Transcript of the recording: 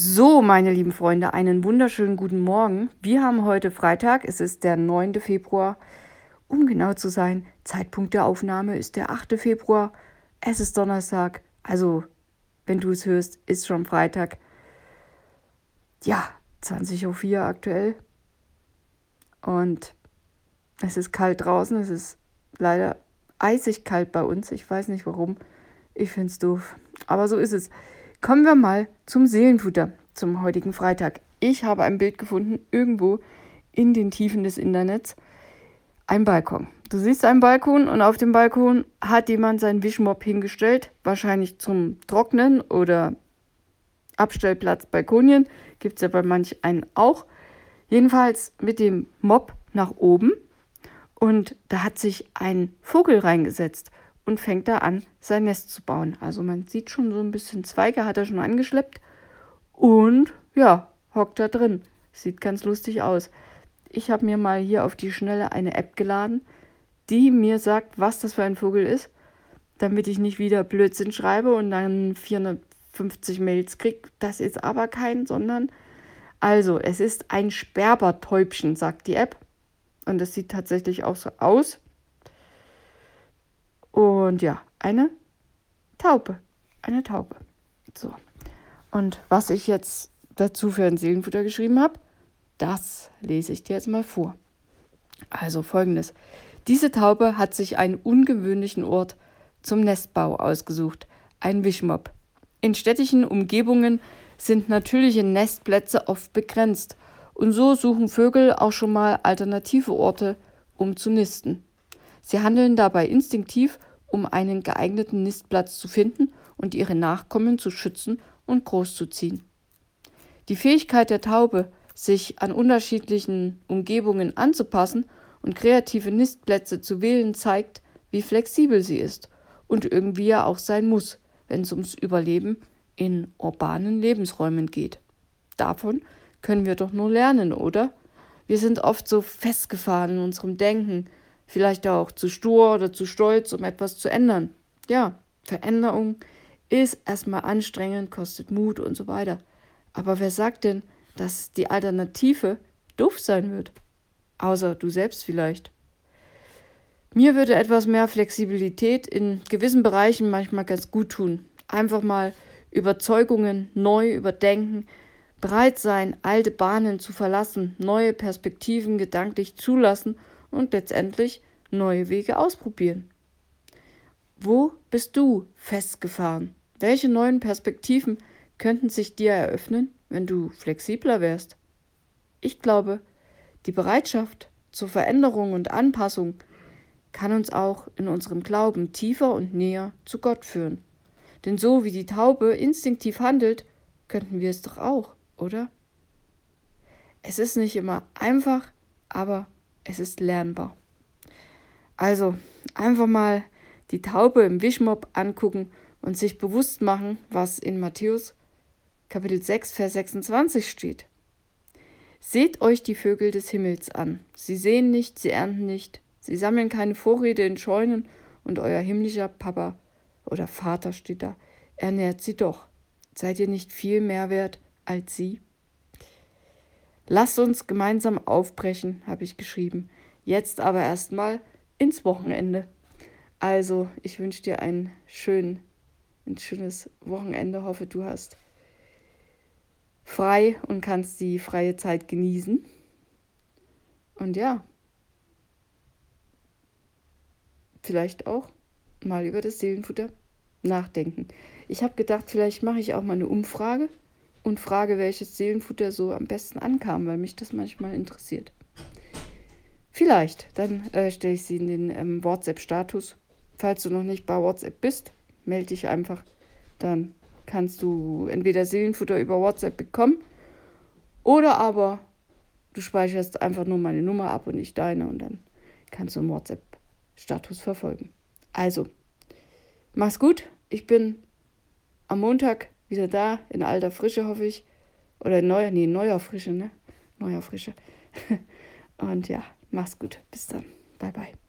So, meine lieben Freunde, einen wunderschönen guten Morgen. Wir haben heute Freitag, es ist der 9. Februar. Um genau zu sein, Zeitpunkt der Aufnahme ist der 8. Februar. Es ist Donnerstag, also wenn du es hörst, ist schon Freitag. Ja, 20.04 Uhr aktuell. Und es ist kalt draußen, es ist leider eisig kalt bei uns. Ich weiß nicht warum. Ich finde es doof. Aber so ist es. Kommen wir mal zum Seelenfutter, zum heutigen Freitag. Ich habe ein Bild gefunden, irgendwo in den Tiefen des Internets. Ein Balkon. Du siehst einen Balkon und auf dem Balkon hat jemand seinen Wischmopp hingestellt, wahrscheinlich zum Trocknen oder Abstellplatz Balkonien. Gibt es ja bei manch einen auch. Jedenfalls mit dem Mob nach oben. Und da hat sich ein Vogel reingesetzt und fängt da an, sein Nest zu bauen. Also man sieht schon so ein bisschen Zweige, hat er schon angeschleppt und ja, hockt da drin. Sieht ganz lustig aus. Ich habe mir mal hier auf die Schnelle eine App geladen, die mir sagt, was das für ein Vogel ist, damit ich nicht wieder Blödsinn schreibe und dann 450 Mails kriege. Das ist aber kein, sondern also es ist ein Sperbertäubchen, sagt die App. Und es sieht tatsächlich auch so aus. Und ja, eine Taube. Eine Taube. So. Und was ich jetzt dazu für ein Seelenfutter geschrieben habe, das lese ich dir jetzt mal vor. Also folgendes. Diese Taube hat sich einen ungewöhnlichen Ort zum Nestbau ausgesucht, ein Wischmob. In städtischen Umgebungen sind natürliche Nestplätze oft begrenzt und so suchen Vögel auch schon mal alternative Orte, um zu nisten. Sie handeln dabei instinktiv, um einen geeigneten Nistplatz zu finden und ihre Nachkommen zu schützen und großzuziehen. Die Fähigkeit der Taube, sich an unterschiedlichen Umgebungen anzupassen und kreative Nistplätze zu wählen, zeigt, wie flexibel sie ist und irgendwie ja auch sein muss, wenn es ums Überleben in urbanen Lebensräumen geht. Davon können wir doch nur lernen, oder? Wir sind oft so festgefahren in unserem Denken, vielleicht auch zu stur oder zu stolz, um etwas zu ändern. Ja, Veränderung ist erstmal anstrengend, kostet Mut und so weiter. Aber wer sagt denn, dass die Alternative doof sein wird? Außer du selbst vielleicht. Mir würde etwas mehr Flexibilität in gewissen Bereichen manchmal ganz gut tun. Einfach mal Überzeugungen neu überdenken, bereit sein, alte Bahnen zu verlassen, neue Perspektiven gedanklich zulassen und letztendlich neue Wege ausprobieren. Wo bist du festgefahren? Welche neuen Perspektiven könnten sich dir eröffnen, wenn du flexibler wärst? Ich glaube, die Bereitschaft zur Veränderung und Anpassung kann uns auch in unserem Glauben tiefer und näher zu Gott führen. Denn so wie die Taube instinktiv handelt, könnten wir es doch auch, oder? Es ist nicht immer einfach, aber es ist lernbar. Also einfach mal die Taube im Wischmob angucken und sich bewusst machen, was in Matthäus Kapitel 6, Vers 26 steht. Seht euch die Vögel des Himmels an. Sie sehen nicht, sie ernten nicht, sie sammeln keine Vorräte in Scheunen und euer himmlischer Papa oder Vater steht da, ernährt sie doch. Seid ihr nicht viel mehr wert als sie? Lasst uns gemeinsam aufbrechen, habe ich geschrieben. Jetzt aber erstmal ins Wochenende. Also, ich wünsche dir ein, schön, ein schönes Wochenende. Hoffe, du hast frei und kannst die freie Zeit genießen. Und ja, vielleicht auch mal über das Seelenfutter nachdenken. Ich habe gedacht, vielleicht mache ich auch mal eine Umfrage und frage, welches Seelenfutter so am besten ankam, weil mich das manchmal interessiert. Vielleicht, dann äh, stelle ich sie in den ähm, WhatsApp-Status. Falls du noch nicht bei WhatsApp bist, melde dich einfach. Dann kannst du entweder Seelenfutter über WhatsApp bekommen oder aber du speicherst einfach nur meine Nummer ab und nicht deine und dann kannst du im WhatsApp-Status verfolgen. Also, mach's gut. Ich bin am Montag wieder da, in alter Frische, hoffe ich. Oder in neuer, nee, neuer Frische, ne? Neuer Frische. und ja. Mach's gut. Bis dann. Bye, bye.